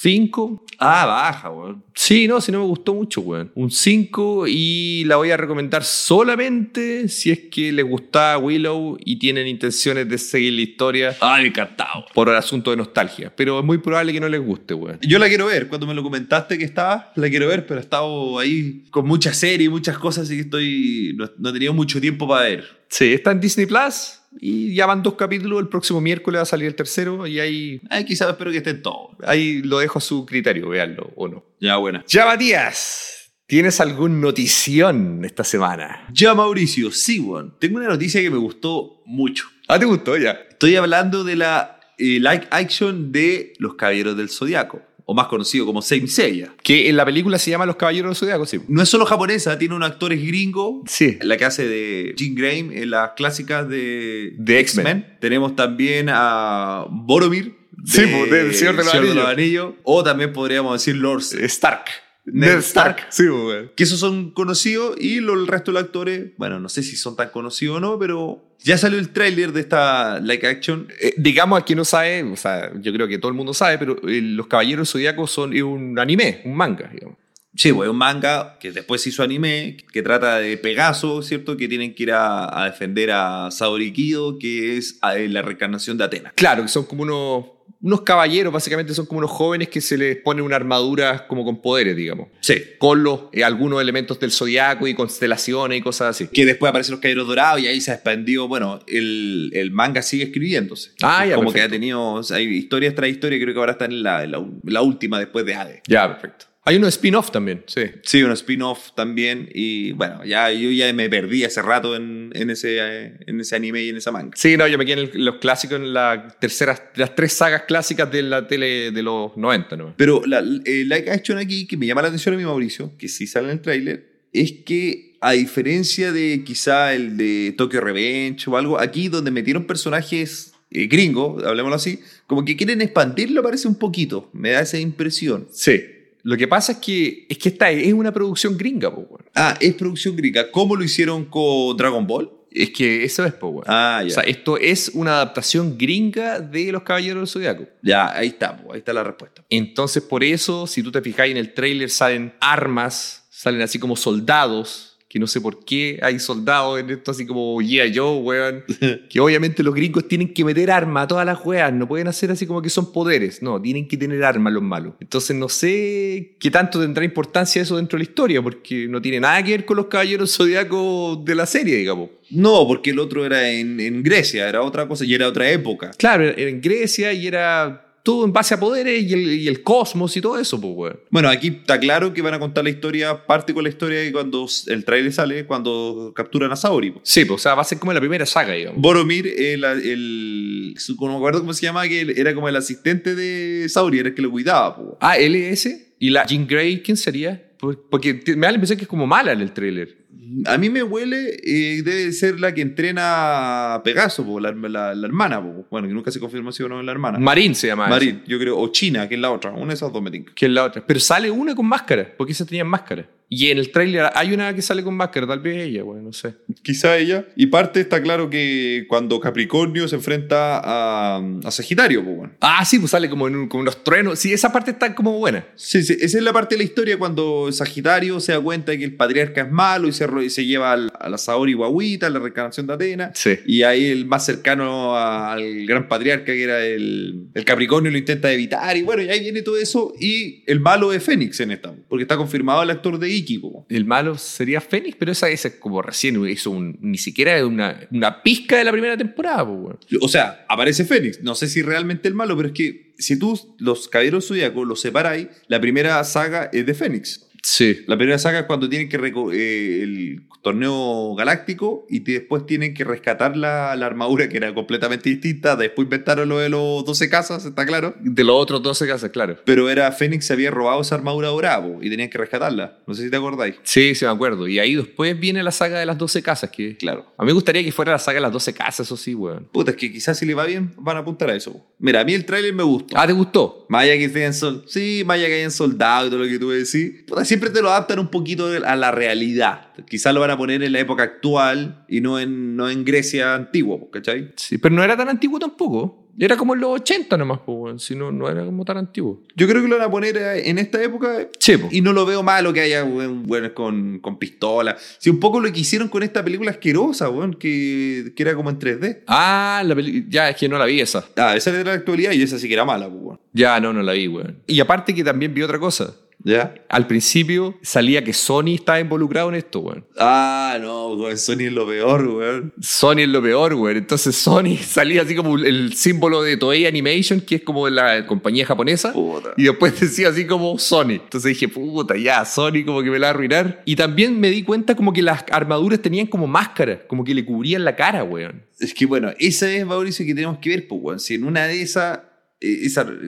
S1: 5.
S2: Ah, baja, weón.
S1: Sí, no, si no me gustó mucho, weón. Un 5 y la voy a recomendar solamente si es que les gusta Willow y tienen intenciones de seguir la historia
S2: Ay, encantado.
S1: por el asunto de nostalgia. Pero es muy probable que no les guste, weón.
S2: Yo la quiero ver. Cuando me lo comentaste que estaba, la quiero ver, pero he estado ahí con muchas series y muchas cosas, así que estoy. No, no he tenido mucho tiempo para ver.
S1: Sí, está en Disney Plus y ya van dos capítulos. El próximo miércoles va a salir el tercero y ahí,
S2: quizás espero que estén todos.
S1: ahí lo dejo a su criterio, veanlo o no.
S2: Ya, buena.
S1: Ya, Matías, ¿tienes algún notición esta semana?
S2: Ya, Mauricio, sí, weón. Tengo una noticia que me gustó mucho.
S1: Ah, ¿te gustó ya?
S2: Estoy hablando de la eh, like action de Los Caballeros del Zodiaco, o más conocido como Saint Seiya.
S1: Que en la película se llama Los Caballeros del Zodiaco, sí.
S2: No es solo japonesa, tiene unos actores gringos.
S1: Sí.
S2: La que hace de Jean Grey en las clásicas de,
S1: De X-Men.
S2: Tenemos también a Boromir.
S1: Sí, pues, del Señor de los Anillos.
S2: Anillos. O también podríamos decir Lord
S1: Stark.
S2: Ned
S1: Stark. Sí, weón.
S2: que esos son conocidos y lo- el resto de los actores, bueno, no sé si son tan conocidos o no, pero ya salió el tráiler de esta like action.
S1: Eh, digamos, a quien no sabe, o sea, yo creo que todo el mundo sabe, pero eh, Los Caballeros Zodíacos son es un anime, un manga, digamos.
S2: Sí, pues es un manga que después se hizo anime, que trata de Pegaso, ¿cierto? Que tienen que ir a, a defender a Saori Kido, que es la reencarnación de Atenas.
S1: Claro, que son como unos, unos caballeros, básicamente son como unos jóvenes que se les pone una armadura como con poderes, digamos.
S2: Sí.
S1: Con los, eh, algunos elementos del zodiaco y constelaciones y cosas así.
S2: Que después aparecen los caballeros dorados y ahí se expandió. Bueno, el, el manga sigue escribiéndose.
S1: Ah, ya,
S2: Como
S1: perfecto.
S2: que ha tenido. o sea, hay historias tras historias, creo que ahora está en la, la- la última después de Hades.
S1: Ya, perfecto. Hay uno de spin-off también, sí.
S2: Sí, un spin-off también. Y bueno, ya yo ya me perdí hace rato en, en ese, eh, en ese anime y en esa manga.
S1: Sí, no, yo me quedé en el- los clásicos, en la tercera, las tres sagas clásicas de la tele de los 90, ¿no?
S2: Pero la eh, like action aquí que me llama la atención a mi Mauricio, que sí sale en el tráiler, es que a diferencia de quizá el de Tokyo Revenge o algo, aquí donde metieron personajes eh, gringos, hablemoslo así, como que quieren expandirlo parece un poquito, me da esa impresión.
S1: Sí. Lo que pasa es que, es que esta es una producción gringa, po.
S2: Ah, es producción gringa. ¿Cómo lo hicieron con Dragon Ball?
S1: Es que eso es, po.
S2: Ah, ya.
S1: O sea, esto es una adaptación gringa de Los Caballeros del Zodiaco.
S2: ya, ahí está, po, ahí está la respuesta.
S1: Entonces, por eso, si tú te fijáis en el tráiler, salen armas, salen así como soldados, que no sé por qué hay soldados en esto, así como yeah, yo, weón. que obviamente los gringos tienen que meter arma a todas las weas, no pueden hacer así como que son poderes, no, tienen que tener armas los malos. Entonces, no sé qué tanto tendrá importancia eso dentro de la historia, porque no tiene nada que ver con los caballeros zodiacos de la serie, digamos.
S2: No, porque el otro era en, en Grecia, era otra cosa y era otra época.
S1: Claro, era en Grecia y era todo en base a poderes y el, y el cosmos y todo eso, pues, weón.
S2: Bueno, aquí está claro que van a contar la historia, parte con la historia de cuando el trailer sale, cuando capturan a Saori. po.
S1: Sí, pues, o sea, va a ser como la primera saga, digamos.
S2: Boromir, el, el, no me acuerdo cómo se llama, que él era como el asistente de Saori, era el que lo cuidaba. po.
S1: Ah, LS. ¿Y la Jean Grey quién sería? Por- Porque me da la impresión que es como mala en el tráiler.
S2: A mí me huele, eh, debe ser la que entrena a Pegaso, po, la, la- la hermana. po. Bueno, que nunca se confirmó si o no es la hermana.
S1: Marín se llama.
S2: Marín, yo creo, o China, que es la otra, una de esas dos me.
S1: Que es la otra. Pero sale una con máscara, porque esas tenían máscara. Y en el tráiler hay una que sale con máscara, tal vez ella, bueno, no sé.
S2: Quizá ella. Y parte está claro que cuando Capricornio se enfrenta a, a Sagitario, pues bueno.
S1: Ah, sí, pues sale como en un- como unos truenos. Sí, esa parte está como buena.
S2: Sí, sí, esa es la parte de la historia cuando Sagitario se da cuenta de que el patriarca es malo y se se, se lleva al, al asador y guaguita, la reencarnación de Atena.
S1: Sí.
S2: Y ahí el más cercano a- al gran patriarca, que era el, el Capricornio, lo intenta evitar. Y bueno, y ahí viene todo eso. Y el malo es Fénix en esta, porque está confirmado el actor de Iki.
S1: El malo sería Fénix, pero esa, es como recién hizo un, ni siquiera una, una pizca de la primera temporada.
S2: O sea, aparece Fénix. No sé si realmente el malo, pero es que si tú los Caballeros Zodíacos los separáis, la primera saga es de Fénix.
S1: Sí.
S2: La primera saga es cuando tienen que eh, el torneo galáctico y después tienen que rescatar la, la armadura que era completamente distinta. Después inventaron lo de los 12 casas, está claro.
S1: De los otros 12 casas, claro.
S2: Pero era Fénix se había robado esa armadura dorada po, y tenían que rescatarla. No sé si te acordáis.
S1: Sí, sí, me acuerdo. Y ahí después viene la saga de las 12 casas, que
S2: Claro.
S1: a mí me gustaría que fuera la saga de las 12 casas, eso sí, weón.
S2: Puta, es que quizás si le va bien van a apuntar a eso. Mira, a mí el tráiler me gustó.
S1: Ah, ¿te gustó?
S2: Allá que hayan sol sí, allá que hayan soldado y todo lo que tú decís, puta, siempre te lo adaptan un poquito a la realidad. Quizás lo van a poner en la época actual y no en, no en Grecia antigua, po, ¿cachai?
S1: Sí, pero no era tan antiguo tampoco. Era como en los 80 nomás, pues. Si no, no era como tan antiguo.
S2: Yo creo que lo van a poner eh, en esta época
S1: Sí, po.
S2: y no lo veo malo que haya weones con, con pistola. Si un poco lo que hicieron con esta película asquerosa, weón, que, que era como en 3D.
S1: Ah, la ya, es que no la vi esa.
S2: Ah, esa era la actualidad y esa sí que era mala, pues.
S1: Ya, no, no la vi, weón. Y aparte que también vi otra cosa.
S2: ¿Ya?
S1: Al principio salía que Sony estaba involucrado en esto, weón.
S2: Ah, no, Sony es lo peor, weón.
S1: Sony es lo peor, weón. Entonces Sony salía así como el símbolo de Toei Animation, que es como la compañía japonesa.
S2: Puta.
S1: Y después decía así como Sony. Entonces dije, puta, ya, Sony como que me la va a arruinar. Y también me di cuenta como que las armaduras tenían como máscara, como que le cubrían la cara, weón.
S2: Es que bueno, esa es, Mauricio, que tenemos que ver, pues, weón. Si en una de esas,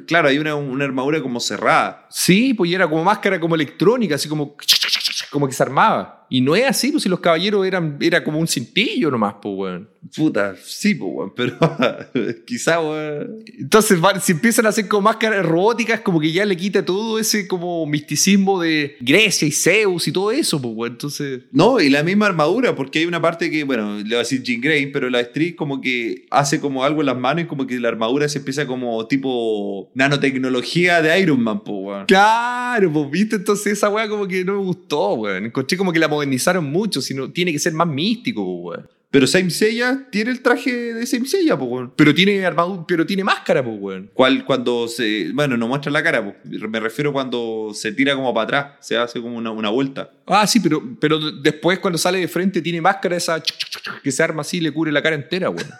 S2: claro, hay una, una armadura como cerrada.
S1: Sí, pues y era como máscara como electrónica, así como, como que se armaba. Y no es así, pues si los caballeros eran, era como un cintillo nomás, pues, weón.
S2: Puta, sí, pues, weón, pero quizá, weón.
S1: Entonces, si empiezan a hacer como máscaras robóticas, como que ya le quita todo ese como misticismo de Grecia y Zeus y todo eso, pues, weón. Entonces,
S2: No, y la misma armadura, porque hay una parte que, bueno, le voy a decir Jean Grey, pero la Street como que hace como algo en las manos y como que la armadura se empieza como tipo nanotecnología de Iron Man, pues, weón.
S1: claro, pues, viste, entonces esa weá como que no me gustó, weón. Encontré como que la modernizaron mucho, sino tiene que ser más místico, weón.
S2: Pero Saint Seiya tiene el traje de Saint Seiya, pues, weón.
S1: Pero tiene armadura, pero tiene máscara, pues, weón.
S2: ¿Cuál cuando se. Bueno, no muestra la cara, pues. Me refiero cuando se tira como para atrás, se hace como una, una vuelta.
S1: Ah, sí, pero, pero después cuando sale de frente tiene máscara esa que se arma así y le cubre la cara entera, weón.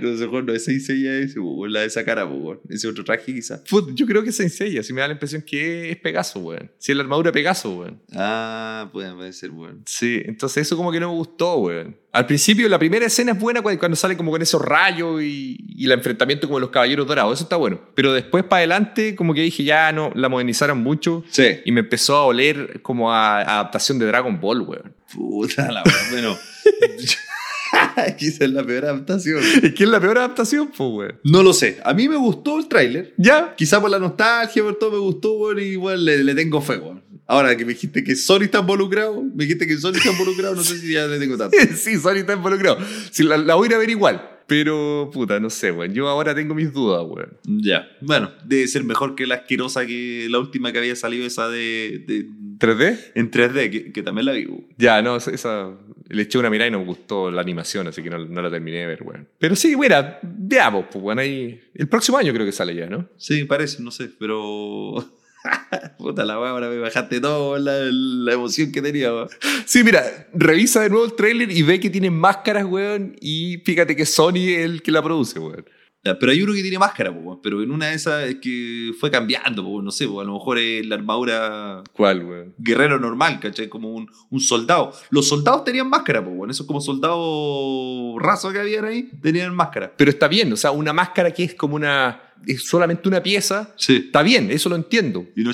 S2: No sé, no es Saint Seiya ese, weón, la de esa cara, weón. Ese otro traje quizás.
S1: Yo creo que es Senseiya, si me da la impresión que es Pegaso, weón. Si es la armadura Pegaso, weón.
S2: Ah, puede, puede ser, weón.
S1: Sí, entonces eso como que no me gustó, weón. Al principio la primera escena es buena cuando, sale como con esos rayos y, y el enfrentamiento como de los caballeros dorados, eso está bueno. Pero después para adelante como que dije, ya no, la modernizaron mucho
S2: Sí.
S1: y me empezó a oler como a, a adaptación de Dragon Ball, weón.
S2: Puta la Bueno. Quizás es la peor adaptación.
S1: Es que es la peor adaptación, pues, weón.
S2: No lo sé. A mí me gustó el tráiler.
S1: ¿Ya?
S2: Quizá por la nostalgia, por todo me gustó, weón, y igual le, le tengo fe, weón. Ahora que me dijiste que Sony está involucrado, me dijiste que Sony está involucrado, no sé si ya le tengo tanto.
S1: sí, Sony está involucrado. Si la, la voy a ir a ver igual. Pero, puta, no sé, weón. Yo ahora tengo mis dudas, weón.
S2: Ya. Bueno, debe ser mejor que la asquerosa que la última que había salido, esa de. de-
S1: ¿3D?
S2: en 3D, que, que también la vi. weón.
S1: Ya, no, esa- esa. Le eché una mirada y no me gustó la animación, así que no, no la terminé de ver, weón. Pero sí, mira, veamos, pues, weón. Ahí. El próximo año creo que sale ya, ¿no?
S2: Sí, parece, no sé, pero. Puta la weá, ahora me bajaste todo la, la emoción que tenía, weón.
S1: Sí, mira, revisa de nuevo el tráiler y ve que tiene máscaras, weón. Y fíjate que Sony es el que la produce, weón.
S2: Pero hay uno que tiene máscara, po, weón, pero en una de esas es que fue cambiando, po, no sé, po, a lo mejor es la armadura
S1: ¿Cuál, weón?
S2: guerrero normal, ¿cachai? Como un, un soldado. Los soldados tenían máscara, po, weón, esos como soldados rasos que habían ahí, tenían máscara.
S1: Pero está bien, o sea, una máscara que es como una. Es solamente una pieza.
S2: Sí.
S1: Está bien, eso lo entiendo.
S2: Y no...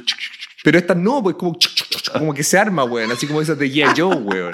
S1: Pero esta no, pues como, como que se arma, weón. Así como esas de Yeah Joe, weón.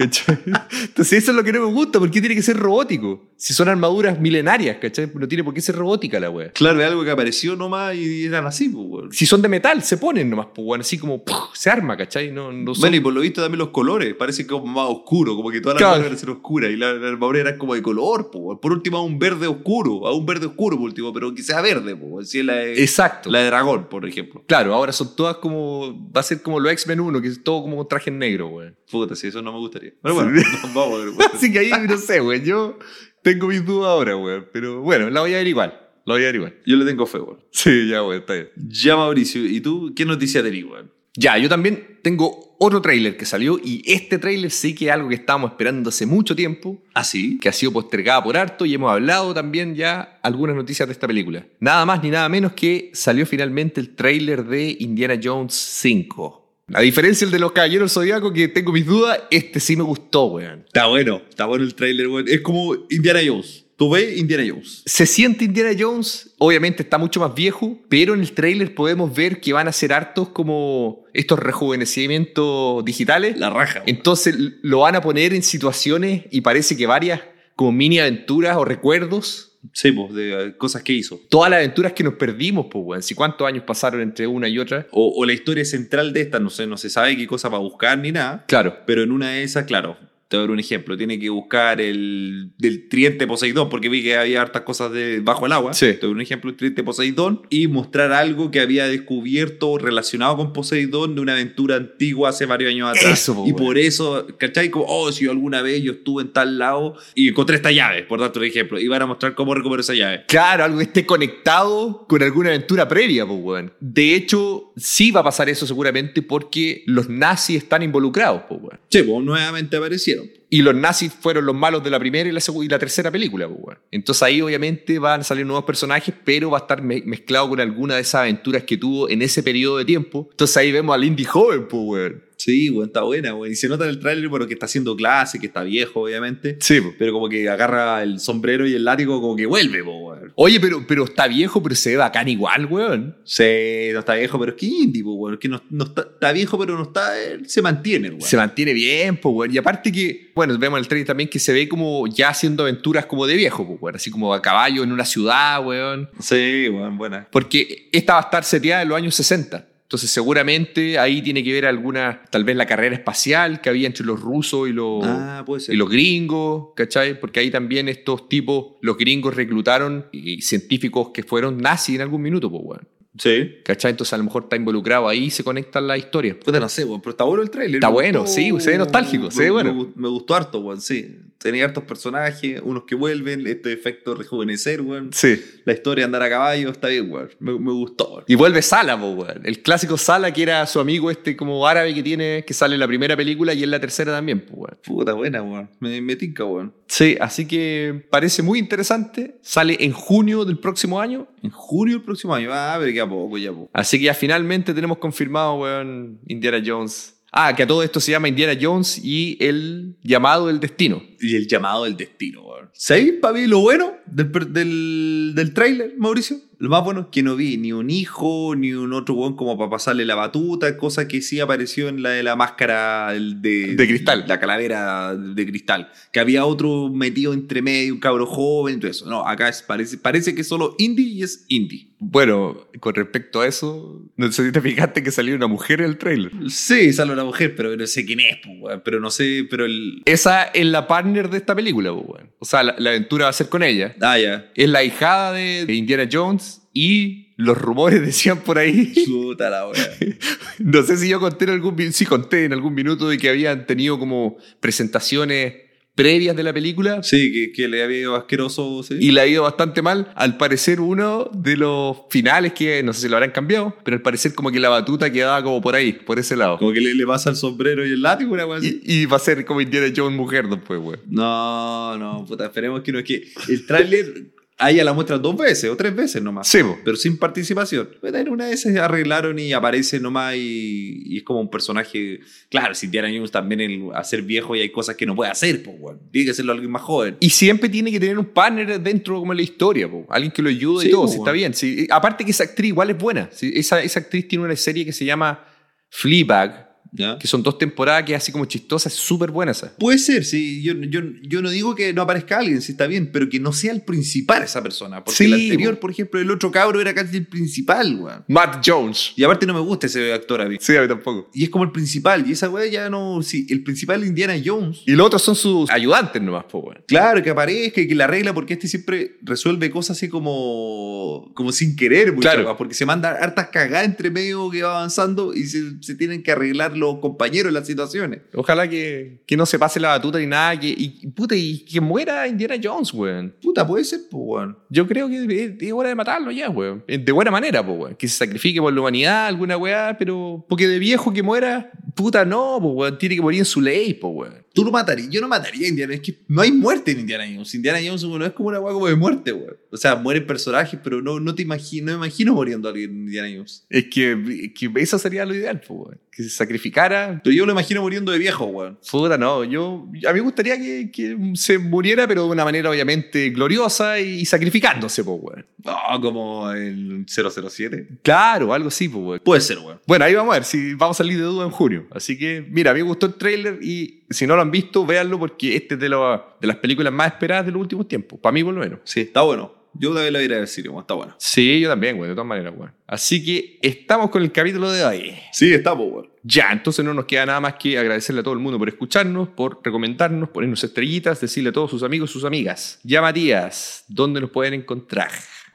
S1: ¿Cachai? Entonces eso es lo que no me gusta. ¿Por qué tiene que ser robótico? Si son armaduras milenarias, ¿cachai? No tiene por qué ser robótica la wea.
S2: Claro, es algo que apareció nomás y eran así, pues, weón.
S1: Si son de metal, se ponen nomás, pues, weón. Así como ¡puf! se arma, ¿cachai? No, no son-
S2: Bueno, y por lo visto también los colores, parece como más oscuro, como que toda la
S1: Claro.
S2: armadura debe ser oscura y la, la armadura era como de color, po. por último a un verde oscuro, a un verde oscuro por último, pero que sea verde, po. si es la de,
S1: Exacto.
S2: la de dragón, por ejemplo.
S1: Claro, ahora son todas como. Va a ser como los X-Men 1, que es todo como traje en negro, weón.
S2: Puta, si eso no me gustaría. Pero bueno, vamos a ver. weón.
S1: Así que ahí no sé, weón. Yo tengo mis dudas ahora, weón. Pero bueno, la voy a ver igual. La voy a ver igual.
S2: Yo le tengo fe, weón.
S1: Sí, ya, weón, está bien.
S2: Ya, Mauricio, ¿y tú qué noticia tenés, weón?
S1: Ya, yo también tengo otro tráiler que salió y este tráiler sí que es algo que estábamos esperando hace mucho tiempo,
S2: ¿Ah, sí?
S1: que ha sido postergada por harto y hemos hablado también ya algunas noticias de esta película. Nada más ni nada menos que salió finalmente el tráiler de Indiana Jones 5. A diferencia del de los Caballeros Zodíaco, que tengo mis dudas, este sí me gustó, weón.
S2: Está bueno, está bueno el tráiler, weón. Es como Indiana Jones. Tú ves Indiana Jones.
S1: Se siente Indiana Jones, obviamente está mucho más viejo, pero en el tráiler podemos ver que van a ser hartos como estos rejuvenecimientos digitales.
S2: La raja, weón.
S1: Entonces lo van a poner en situaciones y parece que varias como mini aventuras o recuerdos.
S2: Sí, pues, de eh, cosas que hizo.
S1: Todas las aventuras que nos perdimos, pues, weón. Si cuántos años pasaron entre una y otra.
S2: O, o la historia central de esta, no sé, no se sabe qué cosa va a buscar ni nada.
S1: Claro.
S2: Pero en una de esas, claro, te voy a dar un ejemplo. Tiene que buscar el del triente Poseidón, porque vi que había hartas cosas de bajo el agua.
S1: Sí.
S2: Te doy un ejemplo del triente Poseidón y mostrar algo que había descubierto relacionado con Poseidón de una aventura antigua hace varios años atrás.
S1: Eso, po,
S2: y por eso, ¿cachai? Como, oh, si yo alguna vez yo estuve en tal lado y encontré esta llave, por darte un ejemplo, y van a mostrar cómo recuperar esa llave.
S1: Claro, algo que esté conectado con alguna aventura previa, pues, weón. De hecho, sí va a pasar eso seguramente porque los nazis están involucrados, pues, weón.
S2: Sí, pues nuevamente aparecieron.
S1: Y los nazis fueron los malos de la primera y la, y la tercera película, pues. Entonces ahí obviamente van a salir nuevos personajes, pero va a estar me- mezclado con alguna de esas aventuras que tuvo en ese periodo de tiempo. Entonces ahí vemos al Indy joven, pues.
S2: Sí, bueno, está buena, güey. Y se nota en el tráiler, bueno, que está haciendo clase, que está viejo, obviamente.
S1: Sí.
S2: Pero como que agarra el sombrero y el látigo, como que vuelve, po, weón.
S1: Oye, pero, pero está viejo, pero se ve bacán igual, weón.
S2: Sí, no está viejo, pero es que indie, po, weón. Que no, no está, está viejo, pero no está. se mantiene, weón.
S1: Se mantiene bien, weón. Y aparte que, bueno, vemos en el trailer también que se ve como ya haciendo aventuras como de viejo, pues, weón. Así como a caballo en una ciudad, weón.
S2: Sí, weón, buena.
S1: Porque esta va a estar seteada en los años 60. Entonces seguramente ahí tiene que ver alguna, tal vez la carrera espacial que había entre los rusos y los,
S2: Ah,
S1: y los gringos, ¿cachai? Porque ahí también estos tipos, los gringos reclutaron y científicos que fueron nazis en algún minuto, pues, weón.
S2: Sí.
S1: ¿Cachai? Entonces a lo mejor está involucrado ahí y se conectan las historias.
S2: Puta, no sé, pero está bueno el tráiler.
S1: Está
S2: Me
S1: bueno,
S2: gustó-
S1: sí, se ve nostálgico, se ve
S2: me-
S1: bueno.
S2: Me, me gustó harto, weón, sí. Tenía hartos personajes, unos que vuelven, este efecto rejuvenecer, weón.
S1: Sí.
S2: La historia de andar a caballo, está bien, weón. Me, me gustó, weón.
S1: Y vuelve Sala, weón. El clásico Sala, que era su amigo este como árabe que tiene, que sale en la primera película y en la tercera también, weón.
S2: Puta, buena, weón. Me, me tinca, weón.
S1: Sí, así que parece muy interesante. Sale en junio del próximo año.
S2: En junio del próximo año. Ah, pero que a poco, ya, po.
S1: Así que ya finalmente tenemos confirmado, weón, Indiana Jones. Ah, que a todo esto se llama Indiana Jones y el llamado del destino.
S2: Y el llamado del destino, weón. ¿Sabéis, para mí, lo bueno del, del, del tráiler, Mauricio? Lo más bueno es que no vi ni un hijo, ni un otro weón como para pasarle la batuta, cosa que sí apareció en la de la máscara de,
S1: De cristal.
S2: La calavera de cristal. Que había otro metido entre medio, un cabro joven, y todo eso. No, acá es, parece, parece que es solo indie y es indie.
S1: Bueno, con respecto a eso, no sé si te fijaste que salió una mujer en el trailer.
S2: Sí, sale una mujer, pero no sé quién es, pues. Pero no sé, pero el.
S1: Esa es la partner de esta película, weón. O sea, la, la aventura va a ser con ella.
S2: Ah, ya.
S1: Es la hijada de de Indiana Jones y los rumores decían por ahí
S2: la.
S1: No sé si yo conté en algún sí conté en algún minuto de que habían tenido como presentaciones previas de la película
S2: Sí, que, que le había ido asqueroso, sí.
S1: y le ha ido bastante mal. Al parecer uno de los finales que no sé si lo habrán cambiado, pero al parecer como que la batuta quedaba como por ahí, por ese lado.
S2: Como que le, le pasa el sombrero y el látigo, una así.
S1: Y, y va a ser como Indiana Jones mujer después, güey.
S2: No, no, puta, esperemos que no. Es que el tráiler a ella la muestran dos veces o tres veces nomás.
S1: Sí.
S2: Pero sin participación. Pero en una de esas arreglaron y aparece nomás y, y es como un personaje. Claro, si Indiana Jones también el hacer viejo y hay cosas que no puede hacer, pues. Tiene que hacerlo alguien más joven.
S1: Y siempre tiene que tener un partner dentro como de la historia, po. alguien que lo ayude
S2: Sí,
S1: y todo,
S2: po,
S1: si está bien. sí. Aparte que esa actriz igual es buena. sí. Esa, esa actriz tiene una serie que se llama Fleabag,
S2: ¿Ya?
S1: que son dos temporadas que así como chistosa, es súper buena esa.
S2: Puede ser, sí. Yo, yo, yo no digo que no aparezca alguien, si está bien, pero que no sea el principal esa persona. Porque
S1: Sí,
S2: el anterior,
S1: po.
S2: por ejemplo, el otro cabro era casi el principal, weón.
S1: Matt Jones.
S2: Y aparte no me gusta ese actor a mí.
S1: Sí, a mí tampoco.
S2: Y es como el principal, y esa weá ya no. Sí, el principal es Indiana Jones.
S1: Y los otros son sus ayudantes nomás, pues, weón.
S2: Claro, que aparezca y que la regla, porque este siempre resuelve cosas así como. como sin querer,
S1: Claro.
S2: porque se manda hartas cagadas entre medio que va avanzando y se, se tienen que arreglar los compañeros en las situaciones.
S1: Ojalá que, que no se pase la batuta ni nada, que, y, puta, y que muera Indiana Jones, weón.
S2: Puta, puede ser, pues, weón.
S1: Yo creo que es, es hora de matarlo ya, weón. De buena manera, pues, weón. Que se sacrifique por la humanidad, alguna weá, pero. Porque de viejo que muera, puta, no, pues, weón. Tiene que morir en su ley, pues, weón.
S2: Tú lo matarías. Yo no mataría a Indiana. Es que no hay muerte en Indiana Jones. Indiana Jones no es como una weá como de muerte, weón. O sea, mueren personajes, pero no, no te imagino, no me imagino muriendo a alguien en Indiana Jones.
S1: Es que, que eso sería lo ideal, pues, weón. Que se sacrificara.
S2: Pero yo lo imagino muriendo de viejo, weón.
S1: Puta, no. Yo, a mí me gustaría que, que se muriera, pero de una manera obviamente gloriosa y sacrificándose, pues, weón.
S2: No, como el 007.
S1: Claro, algo así, pues, weón.
S2: Puede ser, weón.
S1: Bueno, ahí vamos a ver si vamos a salir de duda en junio. Así que, mira, a mí me gustó el tráiler y si no lo han visto, véanlo porque este es de, las películas más esperadas de los últimos tiempos. Para mí, por lo menos.
S2: Sí, está bueno. Yo también la iré a ver, weón. Está bueno.
S1: Sí, yo también, güey, de todas maneras, güey. Así que estamos con el capítulo de hoy.
S2: Sí, está, pues, weón.
S1: Ya, entonces no nos queda nada más que agradecerle a todo el mundo por escucharnos, por recomendarnos, ponernos estrellitas, decirle a todos sus amigos, sus amigas. Ya, Matías, ¿dónde nos pueden encontrar?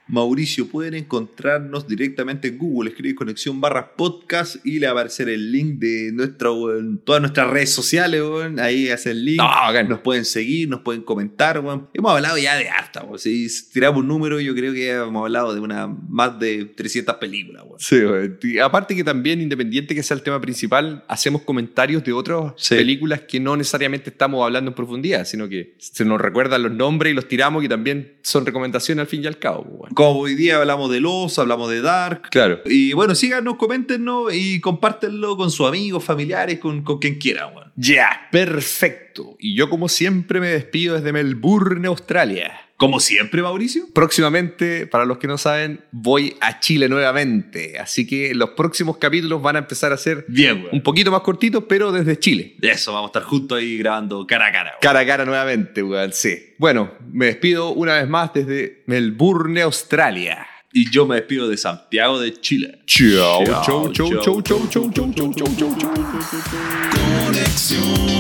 S2: Mauricio, pueden encontrarnos directamente en Google, escribir conexión barra podcast y le va a aparecer el link de nuestra, todas nuestras redes sociales, weón. Ahí hace el link.
S1: No.
S2: Nos pueden seguir, nos pueden comentar, weón. Hemos hablado ya de harta, weón. Si tiramos un número, yo creo que hemos hablado de una más de 300 películas, weón.
S1: Sí. Y aparte que también, independiente que sea el tema principal, hacemos comentarios de otras
S2: Sí.
S1: películas que no necesariamente estamos hablando en profundidad, sino que se nos recuerdan los nombres y los tiramos y también son recomendaciones al fin y al cabo.
S2: Como hoy día hablamos de Los, hablamos de Dark.
S1: Claro.
S2: Y bueno, síganos, coméntenos y compártenlo con sus amigos, familiares, con, con quien quieran.
S1: Ya, perfecto. Y yo como siempre me despido desde Melbourne, Australia.
S2: Como siempre, Mauricio.
S1: Próximamente, para los que no saben, voy a Chile nuevamente. Así que los próximos capítulos van a empezar a ser
S2: Bien, weón.
S1: un poquito más cortitos, pero desde Chile.
S2: Eso, vamos a estar juntos ahí grabando cara a cara.
S1: Cara a cara nuevamente, weón, sí. Bueno, me despido una vez más desde Melbourne, Australia.
S2: Y yo me despido de Santiago de Chile.
S1: Chau, chau,
S2: chau,
S1: chau, chau, chau, chau, chau, chau, chau, chau.
S3: Conexión